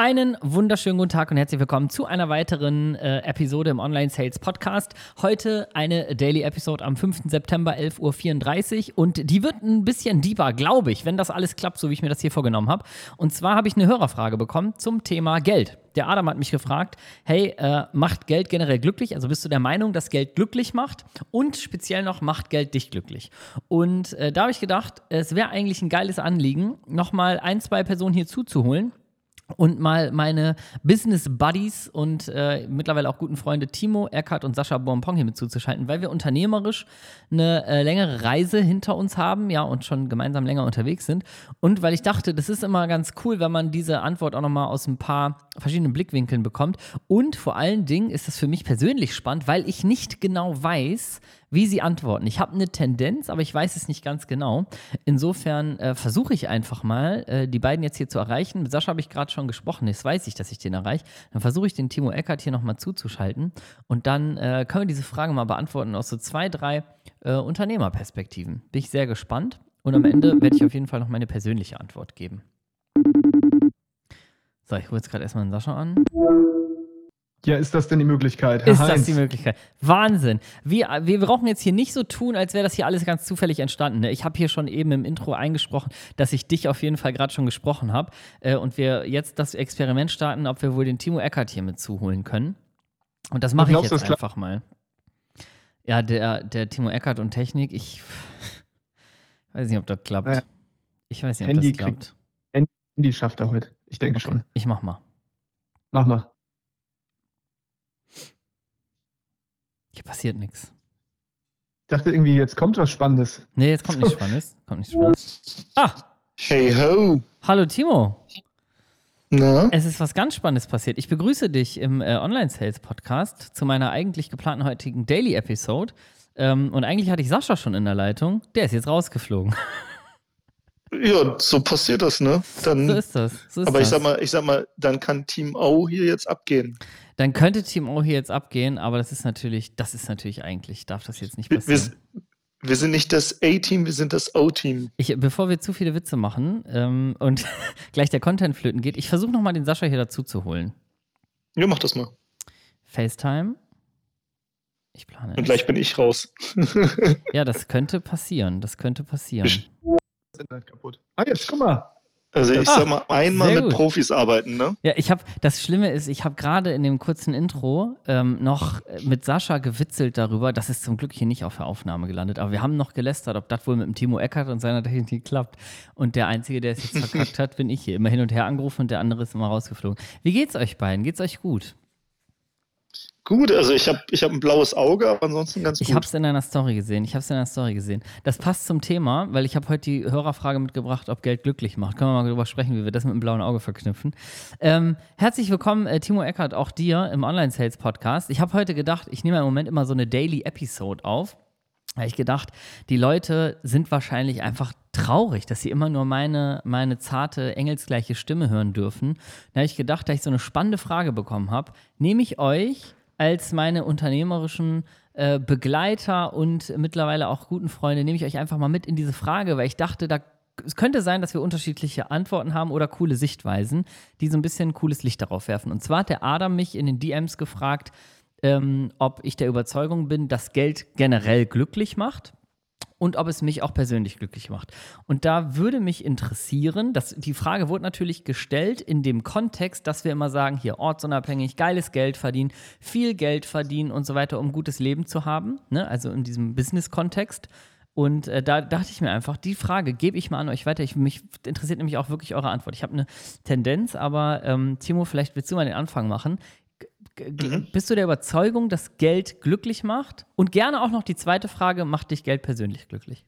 Einen wunderschönen guten Tag und herzlich willkommen zu einer weiteren äh, Episode im Online Sales Podcast. Heute eine Daily Episode am 5. September 11.34 Uhr und die wird ein bisschen deeper, glaube ich, wenn das alles klappt, so wie ich mir das hier vorgenommen habe. Und zwar habe ich eine Hörerfrage bekommen zum Thema Geld. Der Adam hat mich gefragt, hey, äh, macht Geld generell glücklich? Also bist du der Meinung, dass Geld glücklich macht? Und speziell noch, macht Geld dich glücklich? Und äh, da habe ich gedacht, es wäre eigentlich ein geiles Anliegen, nochmal ein, zwei Personen hier zuzuholen und mal meine Business Buddies und äh, mittlerweile auch guten Freunde Timo, Eckhard und Sascha Bonpong hier mit zuzuschalten, weil wir unternehmerisch eine äh, längere Reise hinter uns haben, ja, und schon gemeinsam länger unterwegs sind. Und weil ich dachte, das ist immer ganz cool, wenn man diese Antwort auch nochmal aus ein paar verschiedenen Blickwinkeln bekommt. Und vor allen Dingen ist das für mich persönlich spannend, weil ich nicht genau weiß, wie sie antworten. Ich habe eine Tendenz, aber ich weiß es nicht ganz genau. Insofern äh, versuche ich einfach mal, äh, die beiden jetzt hier zu erreichen. Mit Sascha habe ich gerade schon gesprochen, jetzt weiß ich, dass ich den erreiche. Dann versuche ich den Timo Eckert hier nochmal zuzuschalten und dann äh, können wir diese Frage mal beantworten aus so zwei, drei äh, Unternehmerperspektiven. Bin ich sehr gespannt und am Ende werde ich auf jeden Fall noch meine persönliche Antwort geben. So, ich hole jetzt gerade erstmal den Sascha an. Ja, ist das denn die Möglichkeit? Herr ist Heinz? das die Möglichkeit? Wahnsinn. Wir, wir brauchen jetzt hier nicht so tun, als wäre das hier alles ganz zufällig entstanden. Ne? Ich habe hier schon eben im Intro eingesprochen, dass ich dich auf jeden Fall gerade schon gesprochen habe äh, und wir jetzt das Experiment starten, ob wir wohl den Timo Eckert hier mit zuholen können. Und das mache ich jetzt einfach mal. Ja, der, der Timo Eckert und Technik, ich weiß nicht, ob das klappt. Ich weiß nicht, ob Handy das klappt. Kriegt, Handy schafft er heute. Ich denke okay. schon. Ich mach mal. Mach mal. Hier passiert nichts. Ich dachte irgendwie, jetzt kommt was Spannendes. Nee, jetzt kommt nichts Spannendes. Kommt nichts Spannendes. Ah! Hey ho! Hallo Timo. Na? Es ist was ganz Spannendes passiert. Ich begrüße dich im äh, Online-Sales-Podcast zu meiner eigentlich geplanten heutigen Daily-Episode. Ähm, und eigentlich hatte ich Sascha schon in der Leitung. Der ist jetzt rausgeflogen. Ja, so passiert das, ne? Dann, so ist das. So ist aber ich sag mal, ich sag mal, dann kann Team O hier jetzt abgehen. Dann könnte Team O hier jetzt abgehen, aber das ist natürlich, das ist natürlich eigentlich, darf das jetzt nicht passieren. Wir, wir sind nicht das A-Team, wir sind das O-Team. Bevor wir zu viele Witze machen ähm, und gleich der Content flöten geht, ich versuche nochmal den Sascha hier dazu zu holen. Ja, mach das mal. FaceTime. Ich plane. Und gleich bin ich raus. ja, das könnte passieren. Das könnte passieren. Internet kaputt. Ah, jetzt guck mal. Also ich ah, sag mal, einmal mit Profis arbeiten, ne? Ja, ich habe, das Schlimme ist, ich habe gerade in dem kurzen Intro ähm, noch mit Sascha gewitzelt darüber, das ist zum Glück hier nicht auf der Aufnahme gelandet, aber wir haben noch gelästert, ob das wohl mit dem Timo Eckert und seiner Technik klappt. Und der Einzige, der es jetzt verkackt hat, bin ich hier. Immer hin und her angerufen und der andere ist immer rausgeflogen. Wie geht's euch beiden? Geht's euch gut? Gut, also ich habe ich hab ein blaues Auge, aber ansonsten ganz gut. Ich habe es in deiner Story gesehen. Ich habe es in deiner Story gesehen. Das passt zum Thema, weil ich habe heute die Hörerfrage mitgebracht, ob Geld glücklich macht. Können wir mal darüber sprechen, wie wir das mit dem blauen Auge verknüpfen. Ähm, herzlich willkommen, äh, Timo Eckert, auch dir im Online-Sales-Podcast. Ich habe heute gedacht, ich nehme im Moment immer so eine Daily-Episode auf. Da habe ich gedacht, die Leute sind wahrscheinlich einfach traurig, dass sie immer nur meine, meine zarte, engelsgleiche Stimme hören dürfen. Da habe ich gedacht, da ich so eine spannende Frage bekommen habe, nehme ich euch als meine unternehmerischen äh, Begleiter und mittlerweile auch guten Freunde, nehme ich euch einfach mal mit in diese Frage, weil ich dachte, da es könnte sein, dass wir unterschiedliche Antworten haben oder coole Sichtweisen, die so ein bisschen cooles Licht darauf werfen. Und zwar hat der Adam mich in den DMs gefragt, ähm, ob ich der Überzeugung bin, dass Geld generell glücklich macht und ob es mich auch persönlich glücklich macht. Und da würde mich interessieren, dass die Frage wurde natürlich gestellt in dem Kontext, dass wir immer sagen, hier ortsunabhängig, geiles Geld verdienen, viel Geld verdienen und so weiter, um gutes Leben zu haben, ne? also in diesem Business-Kontext. Und äh, da dachte ich mir einfach, die Frage gebe ich mal an euch weiter. Ich, mich interessiert nämlich auch wirklich eure Antwort. Ich habe eine Tendenz, aber ähm, Timo, vielleicht willst du mal den Anfang machen. Mhm. Bist du der Überzeugung, dass Geld glücklich macht? Und gerne auch noch die zweite Frage, macht dich Geld persönlich glücklich?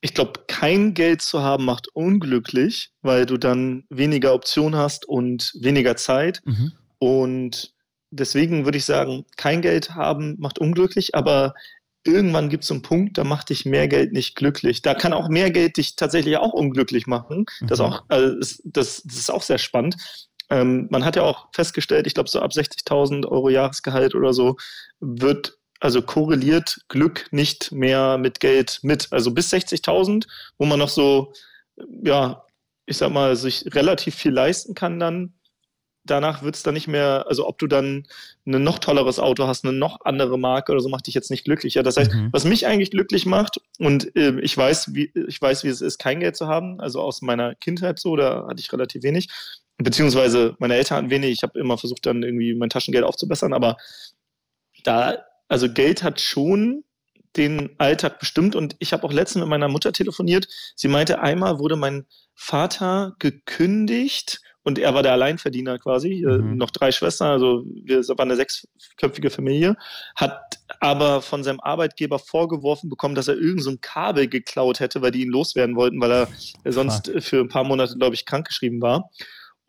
Ich glaube, kein Geld zu haben macht unglücklich, weil du dann weniger Optionen hast und weniger Zeit. Mhm. Und deswegen würde ich sagen, kein Geld haben macht unglücklich, aber irgendwann gibt es einen Punkt, da macht dich mehr Geld nicht glücklich. Da kann auch mehr Geld dich tatsächlich auch unglücklich machen. Das, mhm. auch, also das, das, ist auch sehr spannend. Ähm, man hat ja auch festgestellt, ich glaube, so ab 60.000 Euro Jahresgehalt oder so wird, also korreliert Glück nicht mehr mit Geld mit. Also bis 60.000, wo man noch so, ja, ich sag mal, sich relativ viel leisten kann dann, danach wird es dann nicht mehr, also ob du dann ein noch tolleres Auto hast, eine noch andere Marke oder so, macht dich jetzt nicht glücklicher. Das heißt, mhm. was mich eigentlich glücklich macht, und äh, ich weiß, wie, ich weiß, wie es ist, kein Geld zu haben, also aus meiner Kindheit so, da hatte ich relativ wenig, beziehungsweise meine Eltern hatten wenig, ich habe immer versucht, dann irgendwie mein Taschengeld aufzubessern, aber da, also Geld hat schon den Alltag bestimmt. Und ich habe auch letztens mit meiner Mutter telefoniert. Sie meinte, einmal wurde mein Vater gekündigt und er war der Alleinverdiener quasi, äh, mhm. noch drei Schwestern, also wir waren eine sechsköpfige Familie, hat aber von seinem Arbeitgeber vorgeworfen bekommen, dass er irgend so ein Kabel geklaut hätte, weil die ihn loswerden wollten, weil er sonst für ein paar Monate, glaube ich, krankgeschrieben war.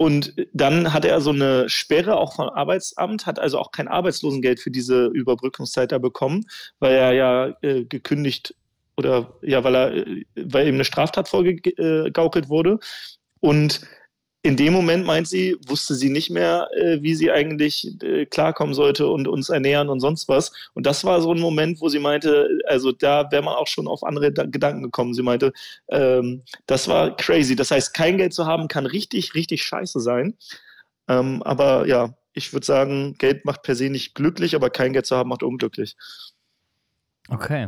Und dann hatte er so eine Sperre auch vom Arbeitsamt, hat also auch kein Arbeitslosengeld für diese Überbrückungszeit da bekommen, weil er ja äh, gekündigt oder ja, weil er, äh, weil ihm eine Straftat vorgegaukelt wurde. Und in dem Moment, meint sie, wusste sie nicht mehr, äh, wie sie eigentlich äh, klarkommen sollte und uns ernähren und sonst was. Und das war so ein Moment, wo sie meinte, also da wäre man auch schon auf andere da Gedanken gekommen. Sie meinte, ähm, das war crazy. Das heißt, kein Geld zu haben kann richtig, richtig scheiße sein. Ähm, aber ja, ich würde sagen, Geld macht per se nicht glücklich, aber kein Geld zu haben macht unglücklich. Okay.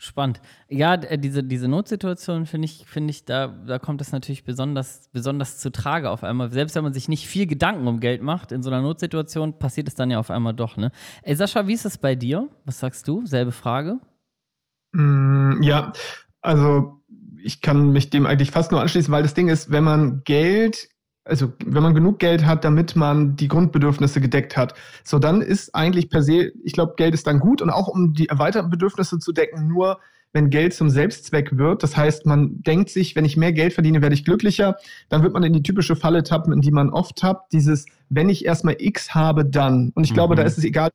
Spannend. Ja, äh, diese, diese Notsituation finde ich, finde ich, da, da kommt es natürlich besonders, besonders zu Trage auf einmal. Selbst wenn man sich nicht viel Gedanken um Geld macht, in so einer Notsituation passiert es dann ja auf einmal doch, ne? Ey, Sascha, wie ist es bei dir? Was sagst du? Selbe Frage? Mm, ja, also ich kann mich dem eigentlich fast nur anschließen, weil das Ding ist, wenn man Geld also wenn man genug Geld hat, damit man die Grundbedürfnisse gedeckt hat, so dann ist eigentlich per se, ich glaube, Geld ist dann gut und auch um die erweiterten Bedürfnisse zu decken, nur wenn Geld zum Selbstzweck wird. Das heißt, man denkt sich, wenn ich mehr Geld verdiene, werde ich glücklicher. Dann wird man in die typische Falle tappen, in die man oft tappt. Dieses, wenn ich erstmal X habe, dann. Und ich mhm. glaube, da mhm. ist es egal,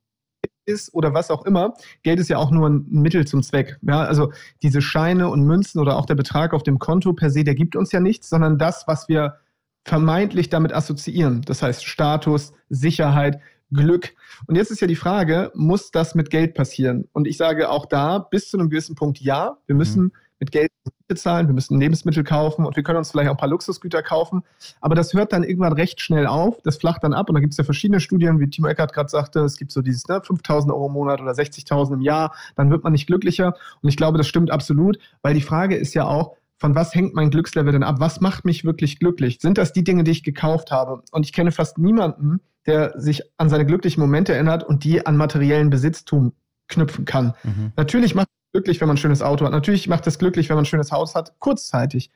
ist oder was auch immer. Geld ist ja auch nur ein Mittel zum Zweck. Ja, also diese Scheine und Münzen oder auch der Betrag auf dem Konto per se, der gibt uns ja nichts, sondern das, was wir vermeintlich damit assoziieren. Das heißt Status, Sicherheit, Glück. Und jetzt ist ja die Frage, muss das mit Geld passieren? Und ich sage auch da, bis zu einem gewissen Punkt ja, wir müssen mhm. mit Geld bezahlen, wir müssen Lebensmittel kaufen und wir können uns vielleicht auch ein paar Luxusgüter kaufen. Aber das hört dann irgendwann recht schnell auf, das flacht dann ab und da gibt es ja verschiedene Studien, wie Timo Eckert gerade sagte, es gibt so dieses ne, 5.000 Euro im Monat oder 60.000 im Jahr, dann wird man nicht glücklicher. Und ich glaube, das stimmt absolut, weil die Frage ist ja auch, von was hängt mein Glückslevel denn ab? Was macht mich wirklich glücklich? Sind das die Dinge, die ich gekauft habe? Und ich kenne fast niemanden, der sich an seine glücklichen Momente erinnert und die an materiellen Besitztum knüpfen kann. Mhm. Natürlich macht es glücklich, wenn man ein schönes Auto hat. Natürlich macht es glücklich, wenn man ein schönes Haus hat, kurzzeitig.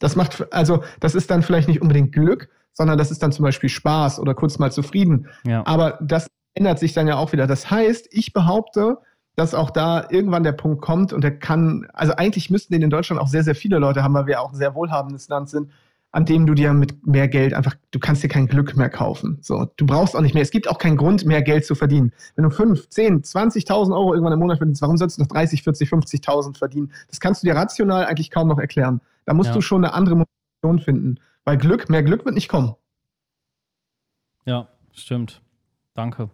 Das macht, also, das ist dann vielleicht nicht unbedingt Glück, sondern das ist dann zum Beispiel Spaß oder kurz mal zufrieden. Ja. Aber das ändert sich dann ja auch wieder. Das heißt, ich behaupte, dass auch da irgendwann der Punkt kommt und der kann, also eigentlich müssten den in Deutschland auch sehr, sehr viele Leute haben, weil wir auch ein sehr wohlhabendes Land sind, an dem du dir mit mehr Geld einfach, du kannst dir kein Glück mehr kaufen. So, du brauchst auch nicht mehr. Es gibt auch keinen Grund, mehr Geld zu verdienen. Wenn du 5, 10, 20.000 Euro irgendwann im Monat verdienst, warum sollst du noch 30, 40, 50.000 verdienen? Das kannst du dir rational eigentlich kaum noch erklären. Da musst ja. du schon eine andere Motivation finden. Weil Glück, mehr Glück wird nicht kommen. Ja, stimmt. Danke.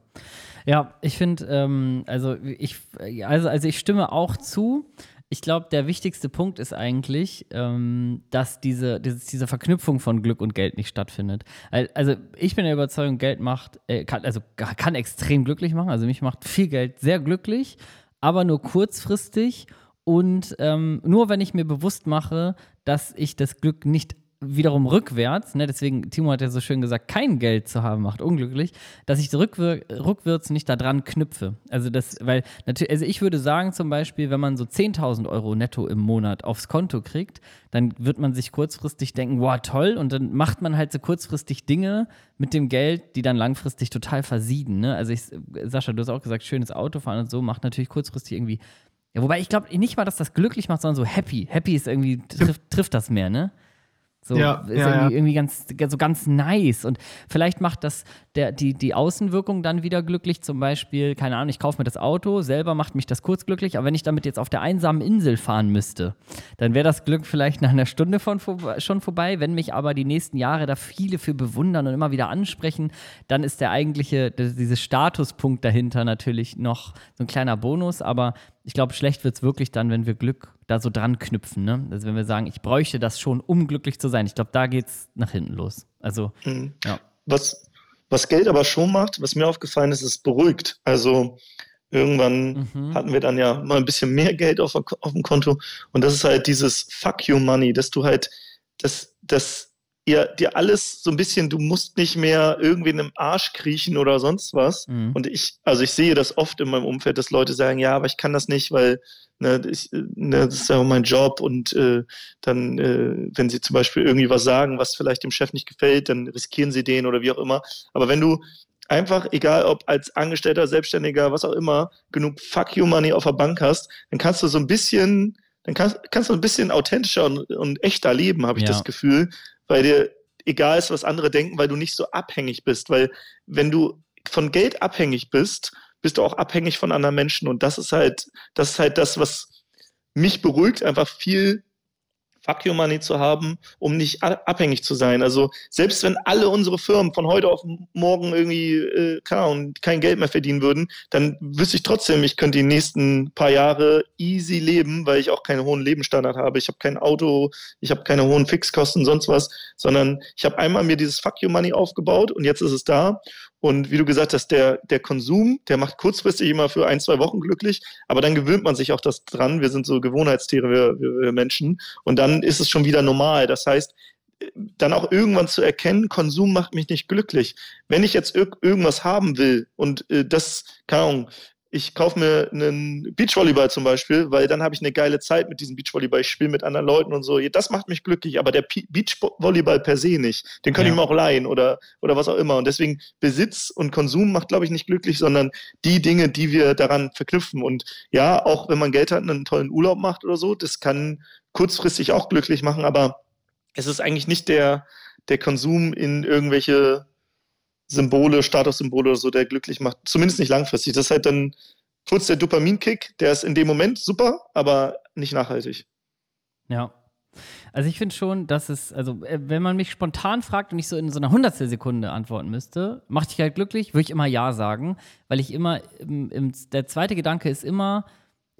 Ja, ich finde, ähm, also ich, also, also ich stimme auch zu. Ich glaube, der wichtigste Punkt ist eigentlich, ähm, dass diese, diese, Verknüpfung von Glück und Geld nicht stattfindet. Also ich bin der Überzeugung, Geld macht, äh, kann, also kann extrem glücklich machen. Also mich macht viel Geld sehr glücklich, aber nur kurzfristig und ähm, nur wenn ich mir bewusst mache, dass ich das Glück nicht wiederum rückwärts, ne, deswegen, Timo hat ja so schön gesagt, kein Geld zu haben macht unglücklich, dass ich rückwir rückwärts nicht daran knüpfe. Also das, weil natürlich, also ich würde sagen zum Beispiel, wenn man so 10.000 Euro netto im Monat aufs Konto kriegt, dann wird man sich kurzfristig denken, wow, toll, und dann macht man halt so kurzfristig Dinge mit dem Geld, die dann langfristig total versieden. Ne? Also ich, Sascha, du hast auch gesagt, schönes Auto fahren und so macht natürlich kurzfristig irgendwie ja, wobei ich glaube nicht mal, dass das glücklich macht, sondern so happy. Happy ist irgendwie, trifft, trifft das mehr, ne? So ja, ist ja, irgendwie, irgendwie, ganz, so ganz nice. Und vielleicht macht das der, die, die Außenwirkung dann wieder glücklich. Zum Beispiel, keine Ahnung, ich kaufe mir das Auto, selber macht mich das kurz glücklich, aber wenn ich damit jetzt auf der einsamen Insel fahren müsste, dann wäre das Glück vielleicht nach einer Stunde von, schon vorbei. Wenn mich aber die nächsten Jahre da viele für bewundern und immer wieder ansprechen, dann ist der eigentliche, dieser Statuspunkt dahinter natürlich noch so ein kleiner Bonus. Aber ich glaube, schlecht wird es wirklich dann, wenn wir Glück da so dran knüpfen. Ne? Also wenn wir sagen, ich bräuchte das schon, um glücklich zu sein. Ich glaube, da geht es nach hinten los. Also, mhm. ja. Was, Was Geld aber schon macht, was mir aufgefallen ist, ist beruhigt. Also irgendwann mhm. hatten wir dann ja mal ein bisschen mehr Geld auf, auf dem Konto und das ist halt dieses Fuck you Money, dass du halt, dass, dass ihr dir alles so ein bisschen, du musst nicht mehr irgendwie in einem Arsch kriechen oder sonst was. Mhm. Und ich, also ich sehe das oft in meinem Umfeld, dass Leute sagen, ja, aber ich kann das nicht, weil ne, ich, ne, das ist ja mein Job und äh, dann, äh, wenn sie zum Beispiel irgendwie was sagen, was vielleicht dem Chef nicht gefällt, dann riskieren sie den oder wie auch immer. Aber wenn du einfach, egal ob als Angestellter, Selbstständiger, was auch immer, genug Fuck you Money auf der Bank hast, dann kannst du so ein bisschen dann kannst, kannst du ein bisschen authentischer und, und echter leben, habe ich ja. das Gefühl, weil dir egal ist, was andere denken, weil du nicht so abhängig bist. Weil wenn du von Geld abhängig bist, bist du auch abhängig von anderen Menschen. Und das ist halt, das ist halt das, was mich beruhigt, einfach viel Fuck Your Money zu haben, um nicht abhängig zu sein. Also selbst wenn alle unsere Firmen von heute auf morgen irgendwie äh, Ahnung, kein Geld mehr verdienen würden, dann wüsste ich trotzdem, ich könnte die nächsten paar Jahre easy leben, weil ich auch keinen hohen Lebensstandard habe. Ich habe kein Auto, ich habe keine hohen Fixkosten, sonst was, sondern ich habe einmal mir dieses Fuck Your Money aufgebaut und jetzt ist es da. Und wie du gesagt hast, der, der Konsum, der macht kurzfristig immer für ein, zwei Wochen glücklich, aber dann gewöhnt man sich auch das dran. Wir sind so Gewohnheitstiere, wir, wir, wir Menschen. Und dann ist es schon wieder normal. Das heißt, dann auch irgendwann zu erkennen, Konsum macht mich nicht glücklich. Wenn ich jetzt ir irgendwas haben will und äh, das, keine Ahnung, ich kaufe mir einen Beachvolleyball zum Beispiel, weil dann habe ich eine geile Zeit mit diesem Beachvolleyball. Ich spiele mit anderen Leuten und so. Das macht mich glücklich, aber der Beachvolleyball per se nicht. Den kann ja. ich mir auch leihen oder, oder was auch immer. Und deswegen Besitz und Konsum macht, glaube ich, nicht glücklich, sondern die Dinge, die wir daran verknüpfen. Und ja, auch wenn man Geld hat und einen tollen Urlaub macht oder so, das kann kurzfristig auch glücklich machen, aber es ist eigentlich nicht der, der Konsum in irgendwelche Symbole, Statussymbole oder so, der glücklich macht. Zumindest nicht langfristig. Das ist halt dann kurz der Dopaminkick, der ist in dem Moment super, aber nicht nachhaltig. Ja. Also ich finde schon, dass es, also äh, wenn man mich spontan fragt und ich so in so einer Hundertstel Sekunde antworten müsste, macht dich halt glücklich, würde ich immer Ja sagen, weil ich immer, im, im, der zweite Gedanke ist immer,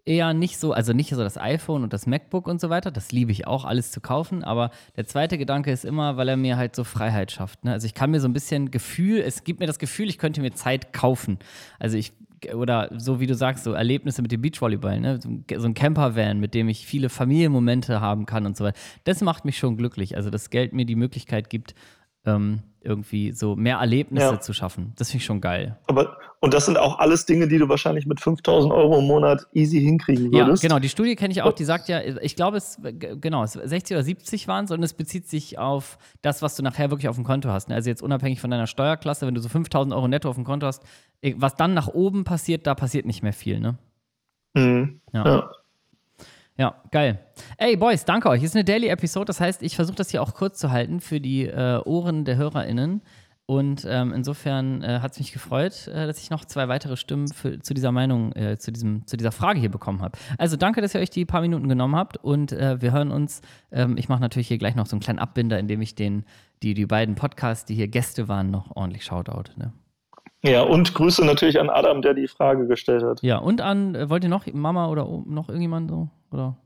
eher nicht so, also nicht so das iPhone und das MacBook und so weiter, das liebe ich auch, alles zu kaufen, aber der zweite Gedanke ist immer, weil er mir halt so Freiheit schafft. Ne? Also ich kann mir so ein bisschen Gefühl, es gibt mir das Gefühl, ich könnte mir Zeit kaufen. Also ich, oder so wie du sagst, so Erlebnisse mit dem Beachvolleyball, ne? so, ein Campervan, mit dem ich viele Familienmomente haben kann und so weiter. Das macht mich schon glücklich. Also das Geld mir die Möglichkeit gibt, ähm, irgendwie so mehr Erlebnisse ja. zu schaffen. Das finde ich schon geil. Aber, und das sind auch alles Dinge, die du wahrscheinlich mit 5000 Euro im Monat easy hinkriegen würdest. Ja, genau. Die Studie kenne ich auch. Die sagt ja, ich glaube, es, genau, 60 oder 70 waren es und es bezieht sich auf das, was du nachher wirklich auf dem Konto hast. Ne? Also jetzt unabhängig von deiner Steuerklasse, wenn du so 5000 Euro netto auf dem Konto hast, was dann nach oben passiert, da passiert nicht mehr viel, ne? Mhm. ja. ja. Ja, geil. Ey, Boys, danke euch. Ist eine Daily-Episode, das heißt, ich versuche das hier auch kurz zu halten für die äh, Ohren der HörerInnen. Und ähm, insofern äh, hat es mich gefreut, äh, dass ich noch zwei weitere Stimmen für, zu dieser Meinung, äh, zu, diesem, zu dieser Frage hier bekommen habe. Also danke, dass ihr euch die paar Minuten genommen habt und äh, wir hören uns. Ähm, ich mache natürlich hier gleich noch so einen kleinen Abbinder, indem ich den, die, die beiden Podcasts, die hier Gäste waren, noch ordentlich Shoutout. Ne? Ja, und Grüße natürlich an Adam, der die Frage gestellt hat. Ja, und an, äh, wollt ihr noch Mama oder noch irgendjemand so? Oder?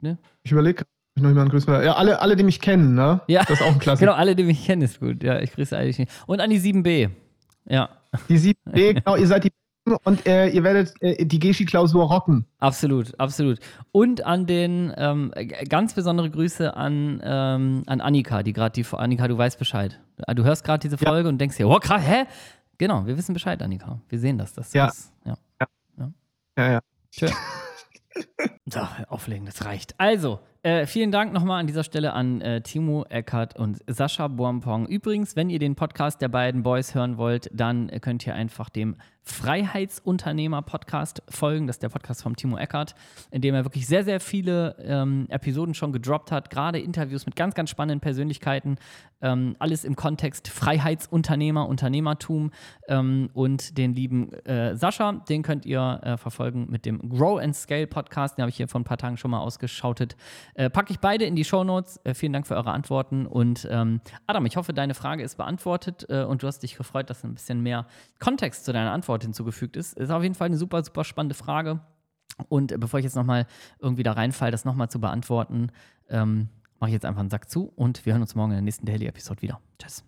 Ne? Ich überlege, ich noch jemanden grüßen Ja, alle, alle, die mich kennen, ne? Ja. Das ist auch ein Klassiker. genau, alle, die mich kennen, ist gut. Ja, ich grüße eigentlich nicht. Und an die 7b. Ja. Die 7b, genau, ihr seid die und äh, ihr werdet äh, die Geschi-Klausur rocken. Absolut, absolut. Und an den ähm, ganz besondere Grüße an, ähm, an Annika, die gerade die Annika, du weißt Bescheid. Du hörst gerade diese Folge ja. und denkst dir, oh krass, hä? Genau, wir wissen Bescheid, Annika. Wir sehen das. das ja. Ist, ja. ja. Ja, ja. Schön. so, auflegen, das reicht. Also, äh, vielen Dank nochmal an dieser Stelle an äh, Timo Eckert und Sascha Boampong. Übrigens, wenn ihr den Podcast der beiden Boys hören wollt, dann könnt ihr einfach dem Freiheitsunternehmer-Podcast folgen. Das ist der Podcast von Timo Eckert, in dem er wirklich sehr, sehr viele ähm, Episoden schon gedroppt hat, gerade Interviews mit ganz, ganz spannenden Persönlichkeiten. Ähm, alles im Kontext Freiheitsunternehmer, Unternehmertum ähm, und den lieben äh, Sascha, den könnt ihr äh, verfolgen mit dem Grow and Scale Podcast. Den habe ich hier vor ein paar Tagen schon mal ausgeschautet. Äh, packe ich beide in die Show Notes. Äh, vielen Dank für eure Antworten. Und ähm, Adam, ich hoffe, deine Frage ist beantwortet äh, und du hast dich gefreut, dass ein bisschen mehr Kontext zu deiner Antwort hinzugefügt ist. Ist auf jeden Fall eine super, super spannende Frage. Und bevor ich jetzt nochmal irgendwie da reinfalle, das nochmal zu beantworten, ähm, mache ich jetzt einfach einen Sack zu und wir hören uns morgen in der nächsten Daily-Episode wieder. Tschüss.